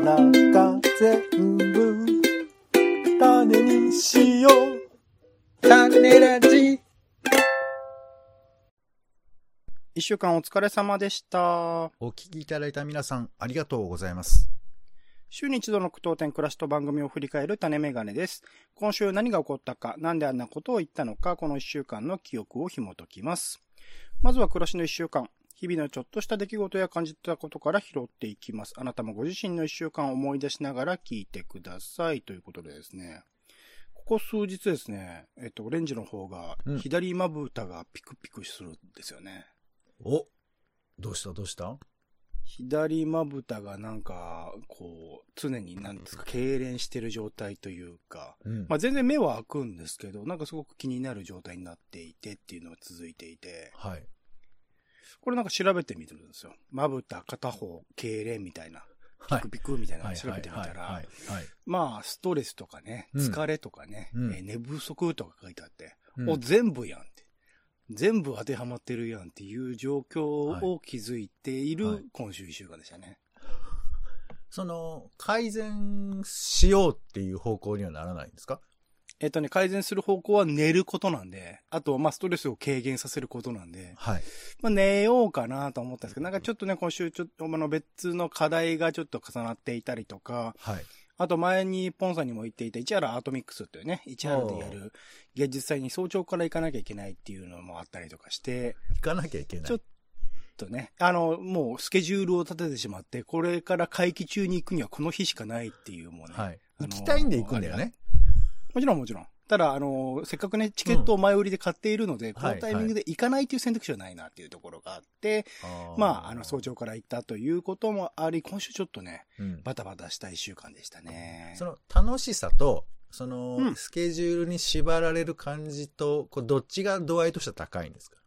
の中全部種にしよう種ラジ一週間お疲れ様でした。お聞きいただいた皆さん、ありがとうございます。週に一度の苦闘点暮らしと番組を振り返る種メガネです。今週何が起こったか、なんであんなことを言ったのか、この一週間の記憶を紐解きます。まずは暮らしの一週間。日々のちょっとした出来事や感じたことから拾っていきます。あなたもご自身の一週間を思い出しながら聞いてください。ということでですね。ここ数日ですね、えっと、オレンジの方がうん、左まぶたがピクピクするんですよね。おどうした？どうした？左まぶたがなんか、こう、常になんですか、痙攣してる状態というか、うん。まあ全然目は開くんですけど、なんかすごく気になる状態になっていてっていうのが続いていて、はい。これなんか調べてみてるんですよ。まぶた片方痙攣みたいな、ピはいク。ピクみたいなはい。の調べてみたらはいはい、はい。まあストレスとかね、うん疲れとかね、うんえー寝不足とか書いてあって、うんお、全部やんって。全部当てはまってるやんっていう状況を築いていはいる今週一週間でしたね。その、改善しようっていう方向にはならないんですか？えっとね、改善する方向は寝ることなんで、あと、まあ、ストレスを軽減させることなんで、はい。まあ、寝ようかなと思ったんですけど、なんかちょっとね、今週ちょっと、あの、別の課題がちょっと重なっていたりとか、はい。あと前にポンさんにも言っていた、市原アートミックスっていうね、市原でやる芸術祭に早朝から行かなきゃいけないっていうのもあったりとかして、行かなきゃいけない。ちょっとね、あの、もうスケジュールを立ててしまって、これから会期中に行くにはこの日しかないっていうもうね、はい。行きたいんで行くんだよね。もちろんもちろん。ただ、あの、せっかくね、チケットを前売りで買っているので、このタイミングで行かないという選択肢はないなっていうところがあって、あーまあ、あの、早朝から行ったということもあり、今週ちょっとね、うん。バタバタした一週間でしたね。その、楽しさと、その、うんスケジュールに縛られる感じと、こうどっちが度合いとしては高いんですか？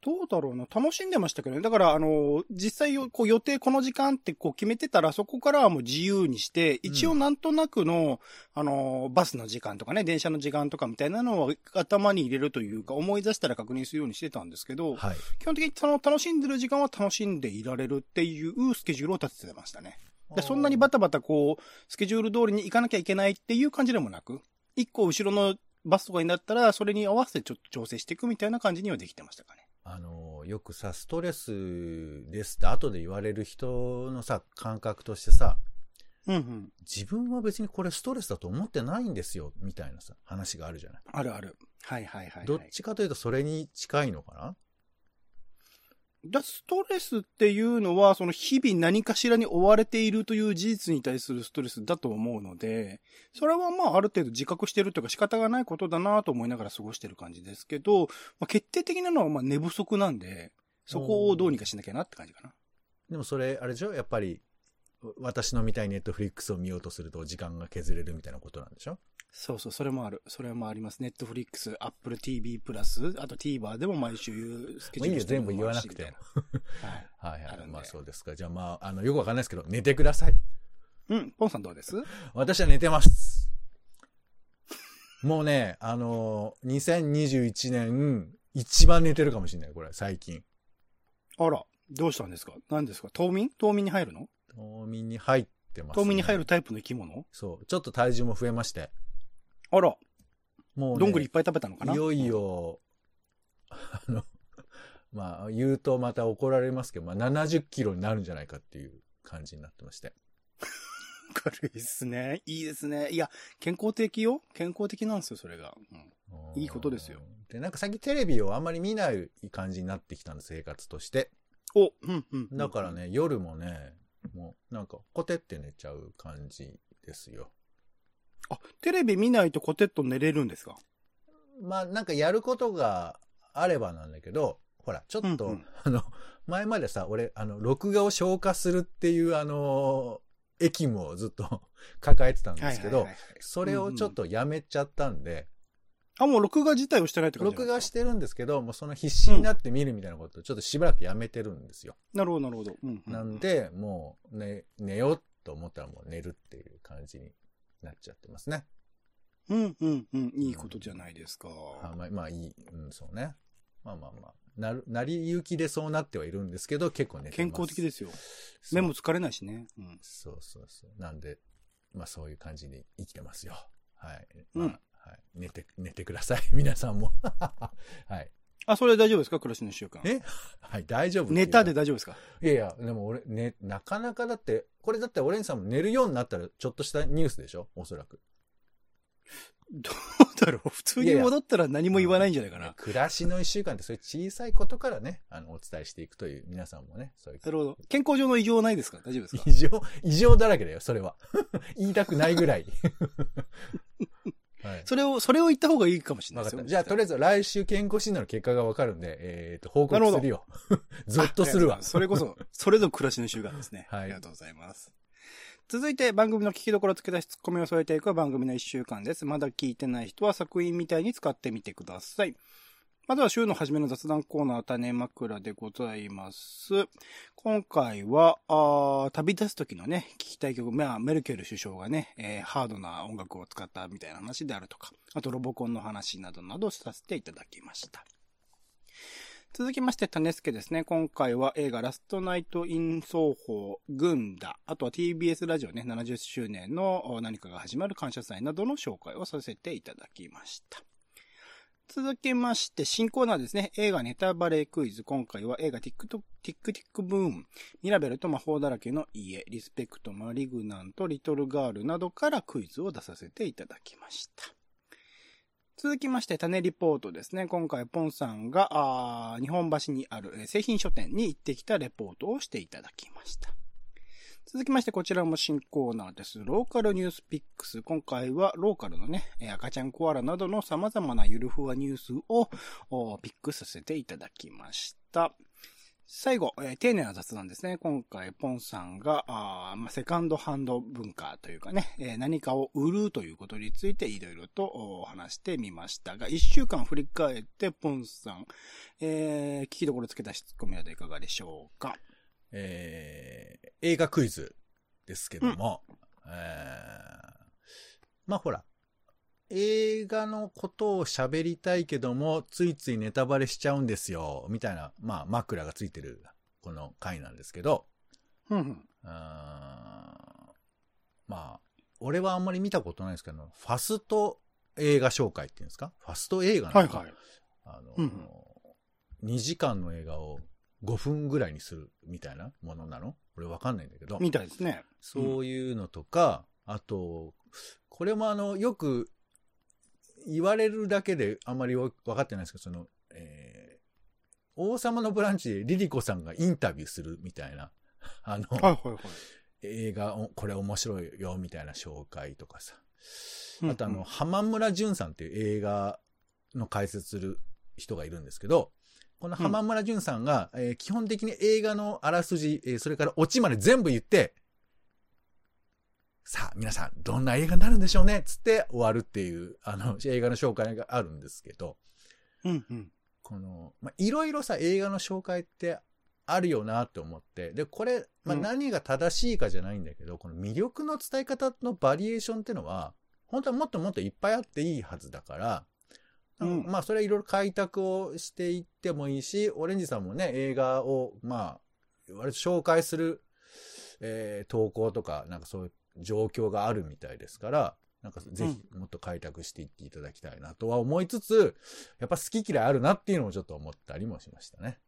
どうだろうな。楽しんでましたけどね。だから、あの、実際よ、こう予定この時間ってこう決めてたら、そこからはもう自由にして、一応なんとなくの、あの、バスの時間とかね、電車の時間とかみたいなのを頭に入れるというか、思い出したら確認するようにしてたんですけど、はい。基本的にその楽しんでる時間は楽しんでいられるっていうスケジュールを立ててましたね。でそんなにバタバタこう、スケジュール通りに行かなきゃいけないっていう感じでもなく、一個後ろのバスとかになったら、それに合わせてちょっと調整していくみたいな感じにはできてましたかね。あの、よくさ、ストレスですって後で言われる人のさ、感覚としてさ、うんうん。自分は別にこれストレスだと思ってないんですよ、みたいなさ、話があるじゃない。あるある。はいはいはい、はい。どっちかというとそれに近いのかな？だストレスっていうのは、その日々何かしらに追われているという事実に対するストレスだと思うので、それはまあある程度自覚してるというか仕方がないことだなと思いながら過ごしてる感じですけど、まあ、決定的なのはまあ寝不足なんで、そこをどうにかしなきゃなって感じかな。でもそれ、あれでしょ？やっぱり、私の見たい Netflix を見ようとすると時間が削れるみたいなことなんでしょ？そうそう、それもある。それもあります。 Netflix、Apple TV Plus、あと TVer でも毎週スケジュールしてる全部言わなくてはい。はいはい。まあそうですか。じゃあまあ、あの、よくわかんないですけど、寝てください。うん、ポンさんどうです？私は寝てます。もうね、あのー、2021年、一番寝てるかもしれない、これ、最近。あら、どうしたんですか？何ですか？冬眠？冬眠に入るの？冬眠に入ってます、ね。冬眠に入るタイプの生き物？そう。ちょっと体重も増えまして。あら、もう、ね、どんぐりいっぱい食べたのかな？いよい。よ、あの、まあ、言うとまた怒られますけど、まあ、70キロになるんじゃないかっていう感じになってまして。軽いっすね。いいですね。いや、健康的よ健康的なんですよ、それが。うんいいことですよ。で、なんか最近テレビをあんまり見ない感じになってきたんです、生活として。お、うん、うん。だから。ね、夜もね、もうなんかコテって寝ちゃう感じですよ。あ、テレビ見ないとコテッと寝れるんですか？まあなんかやることがあればなんだけど、ほら、ちょっと、うんうんあの、前までさ、俺、あの、録画を消化するっていう、あの、駅もずっと 抱えてたんですけど、はいはいはいはいそれをちょっとやめちゃったんで、あ、もう録画自体をしてないって感じ録画しててるんですけど、もうその必死になって見るみたいなことをちょっとしばらくやめてるんですよ。なるほど、なるほど。うん、うん。なんで、もう、ね、寝ようと思ったらもう寝るっていう感じになっちゃってますね。うん、うん、うん。いいことじゃないですか。あまあ、まあいい、うん、そうね。まあまあまあ。なる、なりゆきでそうなってはいるんですけど、結構寝てます。健康的ですよ。目も疲れないしね。うん。そうそうそう。なんで、まあそういう感じで生きてますよ。はい。うんまあはい。寝て、寝てください。皆さんも。はい。あ、それ大丈夫ですか？暮らしの一週間。え？はい、大丈夫っていう寝たで大丈夫ですか？いやいや、でも俺、ね、なかなかだって、これだってオレンジさんも寝るようになったらちょっとしたニュースでしょ？おそらく。どうだろう？普通に戻ったら何も言わないんじゃないかな。暮らしの一週間ってそういう小さいことからね、あの、お伝えしていくという、皆さんもね、そういう。なるほど。健康上の異常はないですか？大丈夫ですか？異常、異常だらけだよ、それは。言いたくないぐらい。はい。それを、それを言った方がいいかもしれないですよ。じゃあ、とりあえず来週健康診断の結果がわかるんで、えっ、と、報告するよ。ゾッとするわあ。それこそ、それぞれ暮らしの習慣ですね。はいありがとうございます。続いて、番組の聞きどころ付け出しツッコミを添えていく番組の一週間です。まだ聞いてない人は作品みたいに使ってみてください。まずは週の初めの雑談コーナー、種枕でございます。今回は、あ旅立つ時のね、聞きたい曲、まあ、メルケル首相がね、えーハードな音楽を使ったみたいな話であるとか、あとロボコンの話などなどさせていただきました。続きまして、種助ですね。今回は映画ラストナイト・イン・奏法、グンダ、あとは TBS ラジオね、70周年の何かが始まる感謝祭などの紹介をさせていただきました。続きまして、新コーナーですね。映画ネタバレクイズ。今回は映画ティックトティックティックブーム、ミラベルと魔法だらけの家、リスペクト、マリグナント、リトルガールなどからクイズを出させていただきました。続きまして、種リポートですね。今回、ポンさんが、あ日本橋にある製品書店に行ってきたレポートをしていただきました。続きまして、こちらも新コーナーです。ローカルニュースピックス。今回は、ローカルのね、赤ちゃんコアラなどの様々なゆるふわニュースをピックさせていただきました。最後、えー丁寧な雑談ですね。今回、ポンさんが、あまあ、セカンドハンド文化というかね、えー何かを売るということについていろいろと話してみましたが、一週間振り返って、ポンさん、えー聞きどころつけた質問などいかがでしょうか？えー映画クイズですけども、えーまあほら、映画のことを喋りたいけども、ついついネタバレしちゃうんですよ、みたいな、まあ枕がついてるこの回なんですけど、うんまあ、俺はあんまり見たことないですけど、ファスト映画紹介っていうんですか？ファスト映画なのかはいはい。あの、うん2時間の映画を5分ぐらいにするみたいなものなの？俺わかんないんだけど。みたいですね。そういうのとか、あと、これもあの、よく言われるだけであんまりわ分かってないですけど、その、えー王様のブランチでリリコさんがインタビューするみたいな、あの、はいはいはい。映画、おこれ面白いよみたいな紹介とかさ。うんあとあの、浜村淳さんっていう映画の解説する人がいるんですけど、この浜村淳さんが、えー基本的に映画のあらすじ、えーそれからオチまで全部言って、さあ、皆さん、どんな映画になるんでしょうねつって終わるっていう、あの、映画の紹介があるんですけど、うんうん。この、まあ、いろいろさ、映画の紹介ってあるよなって思って、で、これ、まあ、うん何が正しいかじゃないんだけど、この魅力の伝え方のバリエーションってのは、本当はもっともっといっぱいあっていいはずだから、うん。まあ、それはいろいろ開拓をしていってもいいし、オレンジさんもね、映画を、まあ、割と紹介する、えー投稿とか、なんかそういう状況があるみたいですから、なんかぜひもっと開拓していっていただきたいなとは思いつつ、やっぱ好き嫌いあるなっていうのもちょっと思ったりもしましたね。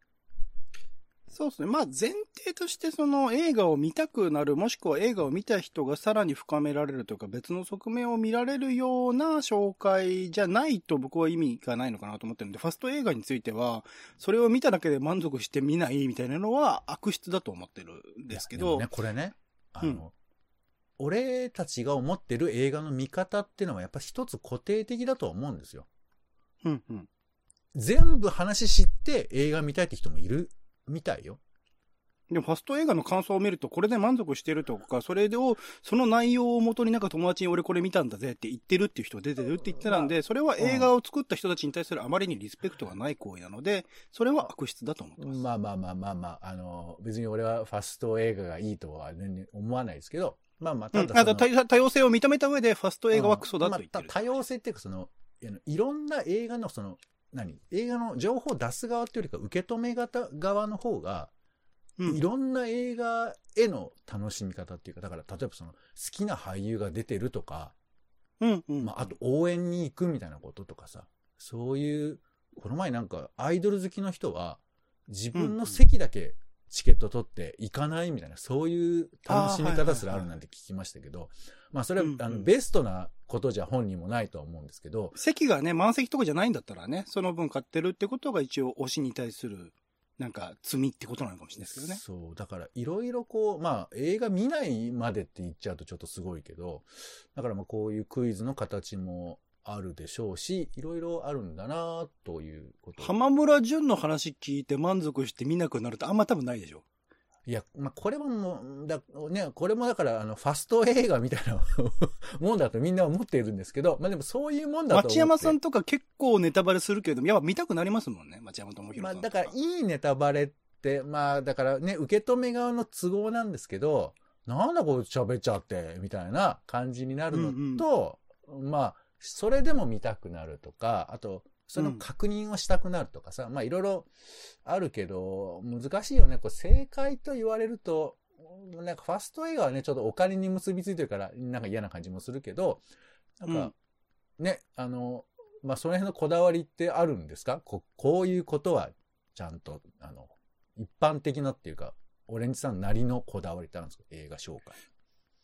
そうですね。まあ前提としてその映画を見たくなる、もしくは映画を見た人がさらに深められるというか別の側面を見られるような紹介じゃないと僕は意味がないのかなと思ってるんで、ファスト映画については、それを見ただけで満足して見ないみたいなのは悪質だと思ってるんですけど、ね、これね、あの、うん俺たちが思ってる映画の見方っていうのはやっぱ一つ固定的だと思うんですよ。うんうん。全部話知って映画見たいって人もいるみたいよ。でもファスト映画の感想を見ると、これで満足してるとか、それを、その内容をもとになんか友達に俺これ見たんだぜって言ってるっていう人が出てるって言ってたんで、それは映画を作った人たちに対するあまりにリスペクトがない行為なので、それは悪質だと思ってます。まあまあまあまあまあ、あの、別に俺はファスト映画がいいとは思わないですけど、まあまあ、うん、ただその、あと多多様性を認めた上で、ファスト映画はクソだと言ってる。まあ多様性っていうか、そのいろんな映画のその、何？映画の情報を出す側っていうよりか受け止め方側の方が、うんいろんな映画への楽しみ方っていうか、だから例えばその好きな俳優が出てるとか、うんうん。まあ、あと応援に行くみたいなこととかさ、そういう、この前なんかアイドル好きの人は自分の席だけチケット取って行かないみたいな、そういう楽しみ方すらあるなんて聞きましたけど、まあそれはうんうんあのベストなことじゃ本人もないとは思うんですけど、席がね、満席とかじゃないんだったらね、その分買ってるってことが一応推しに対する、なんか、罪ってことなのかもしれないですけどね。そう、だからいろいろこう、まあ映画見ないまでって言っちゃうとちょっとすごいけど、だからまあこういうクイズの形もあるでしょうし、いろいろあるんだなということ。浜村淳の話聞いて満足して見なくなるとあんま多分ないでしょ。いや、まあ、これももう、だ、ね、これもだから、あの、ファスト映画みたいなもんだとみんな思っているんですけど、まあ、でもそういうもんだと思って。町山さんとか結構ネタバレするけど、やっぱ見たくなりますもんね、町山智博まあ、さんとか。だから、いいネタバレって、まあ、だからね、受け止め側の都合なんですけど、なんだこれ喋っちゃって、みたいな感じになるのと、まあ、それでも見たくなるとか、あと、その確認をしたくなるとかさ、まあいろいろあるけど、難しいよね。こう正解と言われると、なんかファスト映画はね、ちょっとお金に結びついてるから、なんか嫌な感じもするけど、なんか、ね、あの、まあその辺のこだわりってあるんですか？ここういうことは、ちゃんと、あの、一般的なっていうか、オレンジさんなりのこだわりってあるんですか？映画紹介。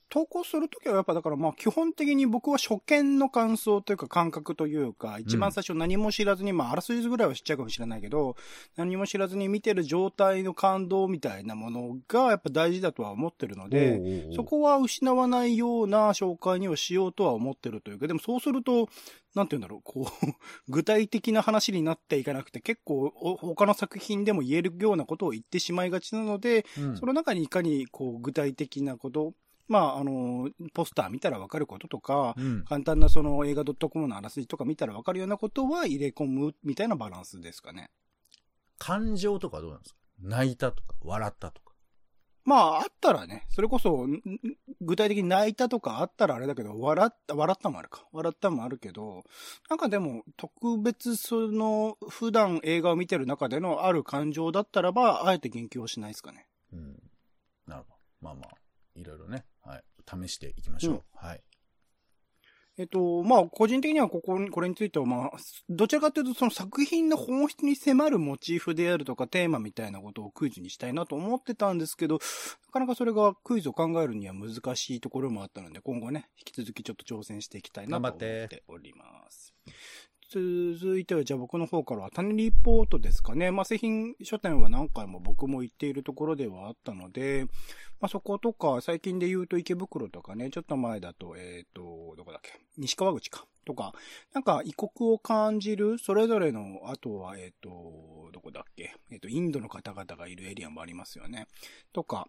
投稿するときはやっぱだからまあ基本的に僕は初見の感想というか感覚というか、一番最初何も知らずに、まああらすじぐらいは知っちゃうかもしれないけど、何も知らずに見てる状態の感動みたいなものがやっぱ大事だとは思ってるので、そこは失わないような紹介にはしようとは思ってるというか、でもそうすると、なんて言うんだろう、こう、具体的な話になっていかなくて、結構お他の作品でも言えるようなことを言ってしまいがちなので、うん。その中にいかにこう具体的なこと、まあ、あの、ポスター見たらわかることとか、うん。簡単なその映画 .com のあらすじとか見たらわかるようなことは入れ込むみたいなバランスですかね。感情とかどうなんですか？泣いたとか、笑ったとか。まあ、あったらね、それこそ、具体的に泣いたとかあったらあれだけど、笑った、笑ったもあるか。笑ったもあるけど、なんかでも、特別その、普段映画を見てる中でのある感情だったらば、あえて言及をしないですかね。うん。なるほど。まあまあ、いろいろね、はい。試していきましょう。うんはい。えっと、まあ、個人的にはここに、これについては、まあ、どちらかというと、その作品の本質に迫るモチーフであるとか、テーマみたいなことをクイズにしたいなと思ってたんですけど、なかなかそれがクイズを考えるには難しいところもあったので、今後ね、引き続きちょっと挑戦していきたいなと思っております。続いては、じゃあ僕の方からは、種リポートですかね。まあ、製品書店は何回も僕も行っているところではあったので、まあ、そことか、最近で言うと池袋とかね、ちょっと前だと、えっ、と、どこだっけ、西川口か、とか、なんか異国を感じる、それぞれの、あとは、えっ、と、どこだっけ、えっ、と、インドの方々がいるエリアもありますよね。とか、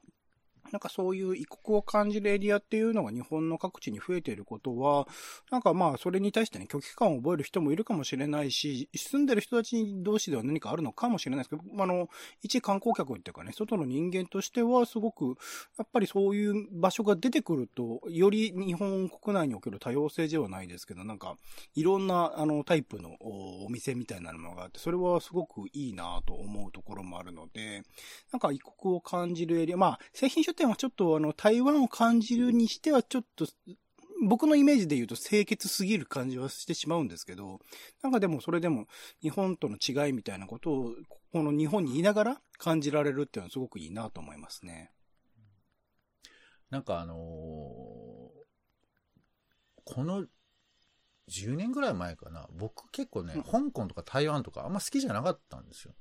なんかそういう異国を感じるエリアっていうのが日本の各地に増えていることは、なんかまあそれに対してね、拒否感を覚える人もいるかもしれないし、住んでる人たち同士では何かあるのかもしれないですけど、あの、一観光客っていうかね、外の人間としてはすごく、やっぱりそういう場所が出てくると、より日本国内における多様性ではないですけど、なんか、いろんなあのタイプのお店みたいなのがあって、それはすごくいいなと思うところもあるので、なんか異国を感じるエリア、まあ、製品書店はちょっとあの、台湾を感じるにしてはちょっと、僕のイメージで言うと清潔すぎる感じはしてしまうんですけど、なんかでもそれでも日本との違いみたいなことを、この日本にいながら感じられるっていうのはすごくいいなと思いますね。なんかあのーこの10年ぐらい前かな、僕結構ね、うん香港とか台湾とかあんま好きじゃなかったんですよ。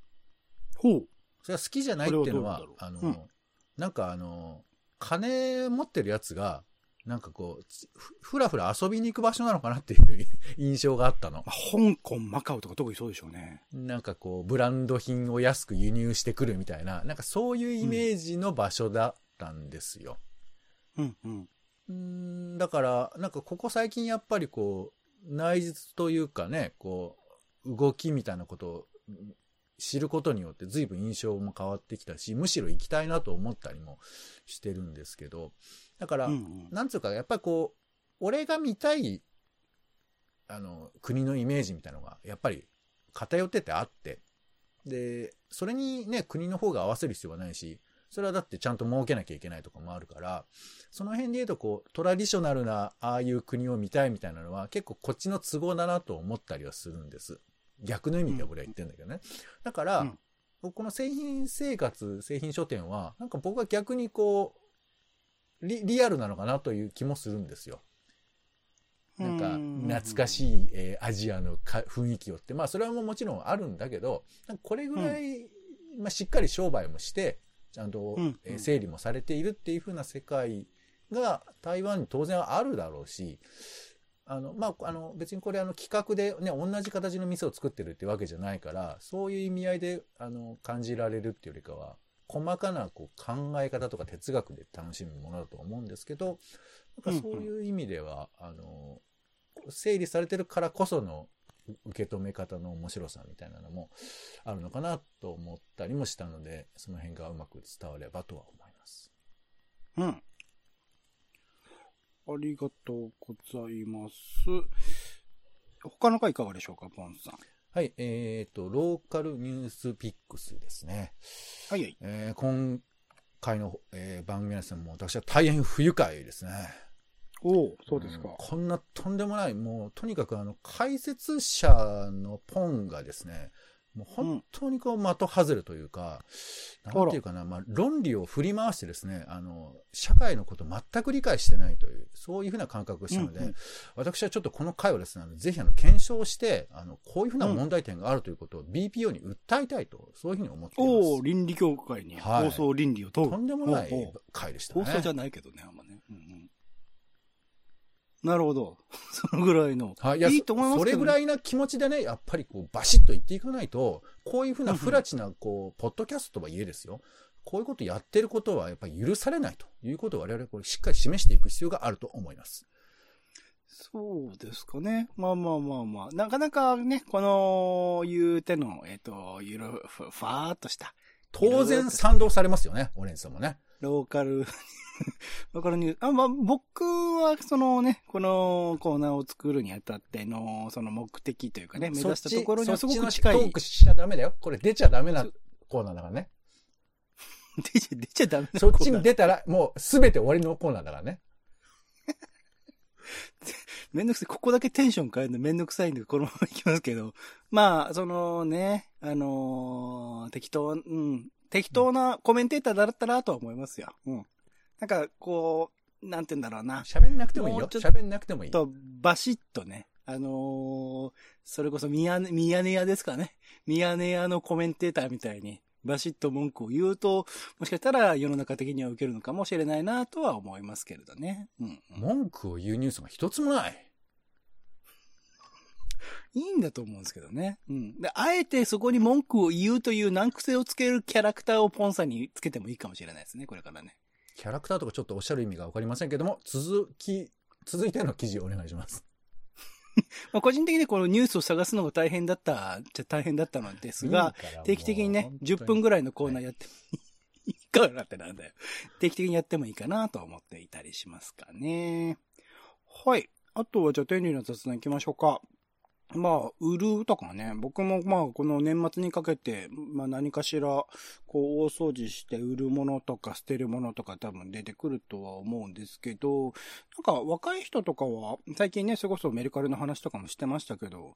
ほう。それは好きじゃないっていうのははどう、あのーうんなんかあのー金持ってるやつが、なんかこう、つふふらふら遊びに行く場所なのかなっていう 印象があったの。まあ香港、マカオとか特にそうでしょうね。なんかこう、ブランド品を安く輸入してくるみたいな、なんかそういうイメージの場所だったんですよ。うんうん。うーんだから、なんかここ最近やっぱりこう、内実というかね、こう、動きみたいなことをうん知ることによって随分印象も変わってきたし、むしろ行きたいなと思ったりもしてるんですけど、だから、うんうんなんつうか、やっぱりこう、俺が見たい、あの、国のイメージみたいなのが、やっぱり偏っててあって、で、それにね、国の方が合わせる必要はないし、それはだってちゃんと儲けなきゃいけないとかもあるから、その辺で言うとこう、トラディショナルなああいう国を見たいみたいなのは結構こっちの都合だなと思ったりはするんです。逆の意味で俺は言ってんだけどね。だから、うん。この製品生活、製品書店は、なんか僕は逆にこう、リリアルなのかなという気もするんですよ。なんか、懐かしい、えーアジアのか雰囲気をって、まあ、それはもうもちろんあるんだけど、これぐらい、まあ、しっかり商売もして、ちゃんと、うん。えー整理もされているっていう風な世界が台湾に当然あるだろうし、あの、まあ、あの、別にこれあの企画でね、同じ形の店を作ってるってわけじゃないから、そういう意味合いで、あの、感じられるっていうよりかは、細かなこう考え方とか哲学で楽しむものだと思うんですけど、なんかそういう意味では、あの、整理されてるからこその受け止め方の面白さみたいなのもあるのかなと思ったりもしたので、その辺がうまく伝わればとは思います。うん。ありがとうございます。他の回いかがでしょうか、ポンさん。はい、えっ、と、ローカルニュースピックスですね。はいはい。えー今回の、えー番組の皆さんも私は大変不愉快ですね。おおそうですかん。こんなとんでもない、もうとにかくあの、解説者のポンがですね、もう本当にこう的外れというか、なんていうかな、まあ論理を振り回してですね、あの、社会のこと全く理解してないという、そういうふうな感覚をしたので、うんうん私はちょっとこの回をですね、ぜひあの、検証して、あの、こういうふうな問題点があるということを BPO に訴えたいと、そういうふうに思っています。おお倫理協会にはい放送倫理を問う。とんでもない回でしたね。放送じゃないけどね、あんまね。うんうんなるほど。そのぐらいの。はい、いやいいと思いますねれぐらいな気持ちでね、やっぱりこう、バシッと言っていかないと、こういうふうな不埒な、こう、ポッドキャストとはいえですよ。こういうことやってることはやっぱり許されないということを我々これしっかり示していく必要があると思います。そうですかね。まあまあまあまあ。なかなかね、この、言うての、えっ、と、ゆる、ふ、ふわーっとした、当然賛同されますよね、オレンジさんもね。ローカル、ローカルニュース。あ、まあ、僕は、そのね、このコーナーを作るにあたっての、その目的というかね、目指したところにはすごく近い。トークしちゃダメだよ。これ出ちゃダメなコーナーだからね。出ちゃ、出ちゃダメなそっちコーナーに出たら、もうすべて終わりのコーナーだからね。めんどくさい。ここだけテンション変えるのめんどくさいんで、このままいきますけど。まあ、そのね、あのー適当、うん、適当なコメンテーターだったらとは思いますよ。うん。なんか、こう、なんて言うんだろうな。喋んなくてもいいよ。喋んなくてもいい。と、バシッとね、あのーそれこそミヤネ、ミヤネ屋ですかね。ミヤネ屋のコメンテーターみたいに、バシッと文句を言うと、もしかしたら世の中的には受けるのかもしれないなとは思いますけれどね。うん、うん。文句を言うニュースが一つもない。いいんだと思うんですけどね。うん。で、あえてそこに文句を言うという難癖をつけるキャラクターをポンさんにつけてもいいかもしれないですね、これからね。キャラクターとかちょっとおっしゃる意味がわかりませんけども、続き、続いての記事をお願いします。まあ、個人的にこのニュースを探すのが大変だった、じゃ大変だったのですが、定期的にね、10分ぐらいのコーナーやってもいいかなってなんだよ。定期的にやってもいいかなと思っていたりしますかね。はい。あとはじゃあ天理の雑談行きましょうか。まあ、売るとかね、僕もまあ、この年末にかけて、まあ何かしら、こう、大掃除して売るものとか捨てるものとか多分出てくるとは思うんですけど、なんか若い人とかは、最近ね、それこそメルカリの話とかもしてましたけど、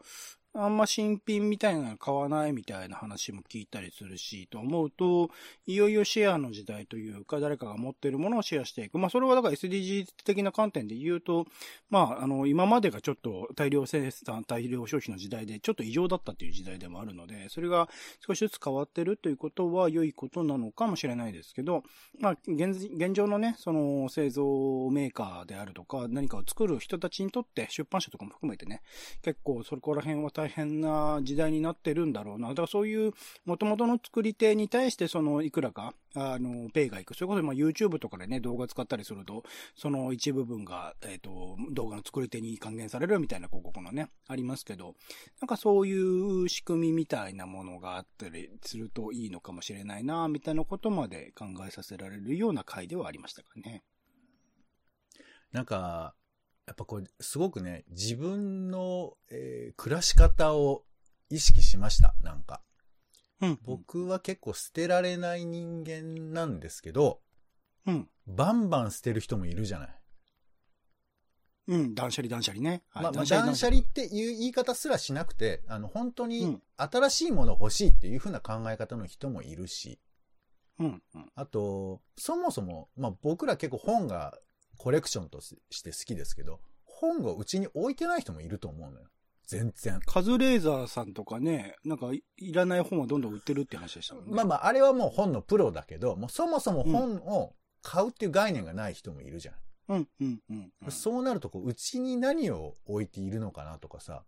あんま新品みたいなの買わないみたいな話も聞いたりするし、と思うと、いよいよシェアの時代というか、誰かが持ってるものをシェアしていく。まあ、それはだから SDGs 的な観点で言うと、まあ、あの、今までがちょっと大量生産、大量消費の時代で、ちょっと異常だったっていう時代でもあるので、それが少しずつ変わってるということは良いことなのかもしれないですけど、まあ、現現状のね、その製造メーカーであるとか、何かを作る人たちにとって、出版社とかも含めてね、結構そこら辺は大変な時代になってるんだろうな。だからそういう元々の作り手に対してそのいくらか、あの、ペイがいく。それこそまあ YouTube とかでね、動画使ったりすると、その一部分が、えっ、と、動画の作り手に還元されるみたいな広告のね、ありますけど、なんかそういう仕組みみたいなものがあったりするといいのかもしれないな、みたいなことまで考えさせられるような回ではありましたかね。なんか、やっぱこれ、すごくね、自分の、えー暮らし方を意識しました、なんか。うん。僕は結構捨てられない人間なんですけど、うん。バンバン捨てる人もいるじゃない。うん。断捨離断捨離ね。はいまあ、まあ断捨離っていう言い方すらしなくて、あの、本当にうん新しいもの欲しいっていう風な考え方の人もいるし、うん。うん。あと、そもそも、まあ僕ら結構本がコレクションとして好きですけど、本をうちに置いてない人もいると思うのよ。全然。カズレーザーさんとかね、なんかいいらない本はどんどん売ってるって話でしたもんね。まあまあ、あれはもう本のプロだけど、もうそもそも本を買うっていう概念がない人もいるじゃん。うん、うん、うん。うんそうなるとこう、うちに何を置いているのかなとかさ、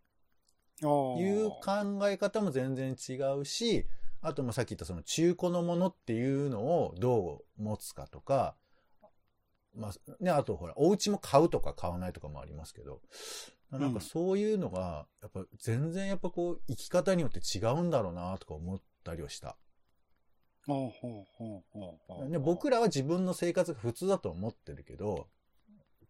いう考え方も全然違うし、あともさっき言ったその中古のものっていうのをどう持つかとか、まあね、あとほら、お家も買うとか買わないとかもありますけど、なんかそういうのが、やっぱ全然やっぱこう、生き方によって違うんだろうなとか思ったりはした。で僕らは自分の生活が普通だと思ってるけど、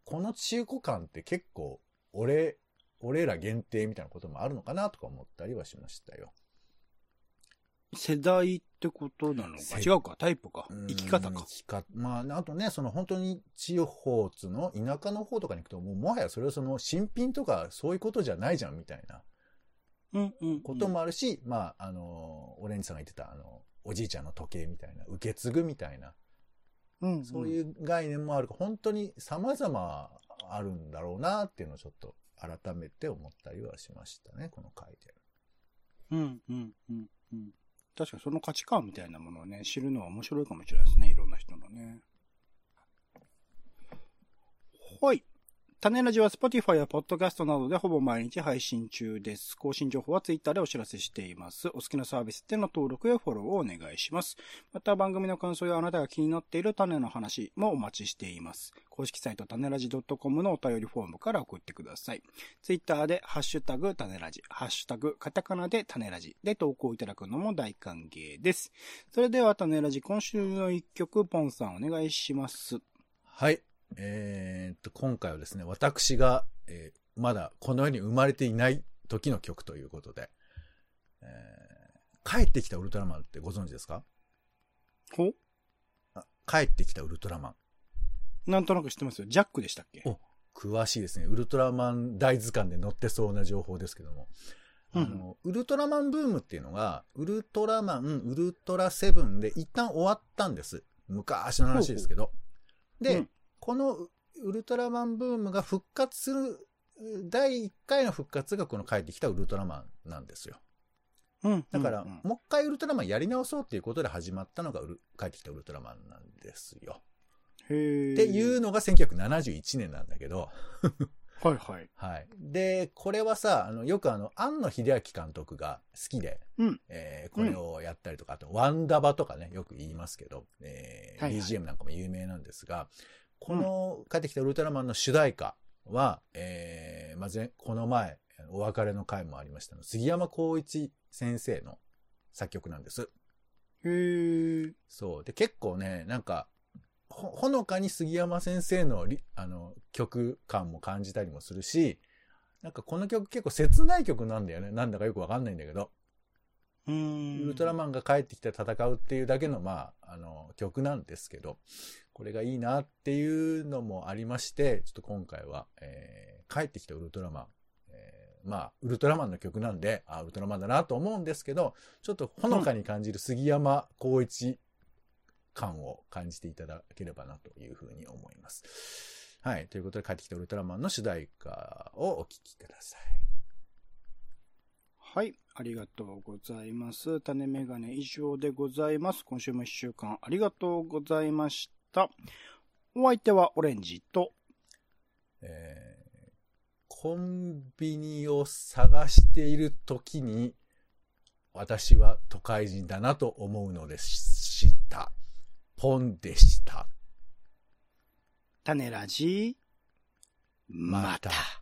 この中古感って結構、俺、俺ら限定みたいなこともあるのかなとか思ったりはしましたよ。世代ってことなのかせ違うかタイプか生き方かうん生。き方。まあ、あとね、その本当に地方津の田舎の方とかに行くと、もうもはやそれはその新品とかそういうことじゃないじゃんみたいなうんうん。こともあるし、まあ、あの、オレンジさんが言ってた、あの、おじいちゃんの時計みたいな、受け継ぐみたいな、うん、うん。そういう概念もあるから、本当に様々あるんだろうなっていうのをちょっと改めて思ったりはしましたね、この回で。うんうんうんうん。確かその価値観みたいなものをね、知るのは面白いかもしれないですね、いろんな人のね。はい。種ラジは Spotify や Podcast などでほぼ毎日配信中です。更新情報は Twitter でお知らせしています。お好きなサービスでの登録やフォローをお願いします。また番組の感想やあなたが気になっている種の話もお待ちしています。公式サイト種ラジ .com のお便りフォームから送ってください。ツイッターで、ハッシュタグ、種ラジ、ハッシュタグ、カタカナで種ラジで投稿いただくのも大歓迎です。それでは種ラジ、今週の一曲、ポンさんお願いします。はい。えーっと、今回はですね、私が、えーまだこの世に生まれていない時の曲ということで、えー帰ってきたウルトラマンってご存知ですか？ほあ帰ってきたウルトラマン。なんとなく知ってますよ。ジャックでしたっけ？お詳しいですね。ウルトラマン大図鑑で載ってそうな情報ですけども。あの、ウルトラマンブームっていうのが、ウルトラマン、ウルトラセブンで一旦終わったんです。昔の話ですけど。で、うんこのウルトラマンブームが復活する、第1回の復活がこの帰ってきたウルトラマンなんですよ。うん。だから、うんうんもう一回ウルトラマンやり直そうっていうことで始まったのがウル帰ってきたウルトラマンなんですよ。へーっていうのが1971年なんだけど、はいはい。はい。で、これはさ、あの、よくあの、庵野秀明監督が好きで、うんえーこれをやったりとか、あと、ワンダバとかね、よく言いますけど、えーはいはい BGM なんかも有名なんですが、この、帰ってきたウルトラマンの主題歌は、えーまず、この前、お別れの回もありましたの、杉山浩一先生の作曲なんです。へーそう。で、結構ね、なんか、ほ、ほのかに杉山先生のリ、あの、曲感も感じたりもするし、なんかこの曲結構切ない曲なんだよね。なんだかよくわかんないんだけど、うーん。ウルトラマンが帰ってきて戦うっていうだけの、まあ、あの、曲なんですけど、これがいいなっていうのもありまして、ちょっと今回は、えー、帰ってきたウルトラマン、えーまあ、ウルトラマンの曲なんで、あ、ウルトラマンだなと思うんですけど、ちょっとほのかに感じる杉山浩一感を感じていただければなというふうに思います。はい。ということで、帰ってきたウルトラマンの主題歌をお聴きください。はい。ありがとうございます。種メガネ以上でございます。今週も一週間ありがとうございました。お相手はオレンジと、えーコンビニを探している時に、私は都会人だなと思うのでした。ポンでした。種ラジ、また。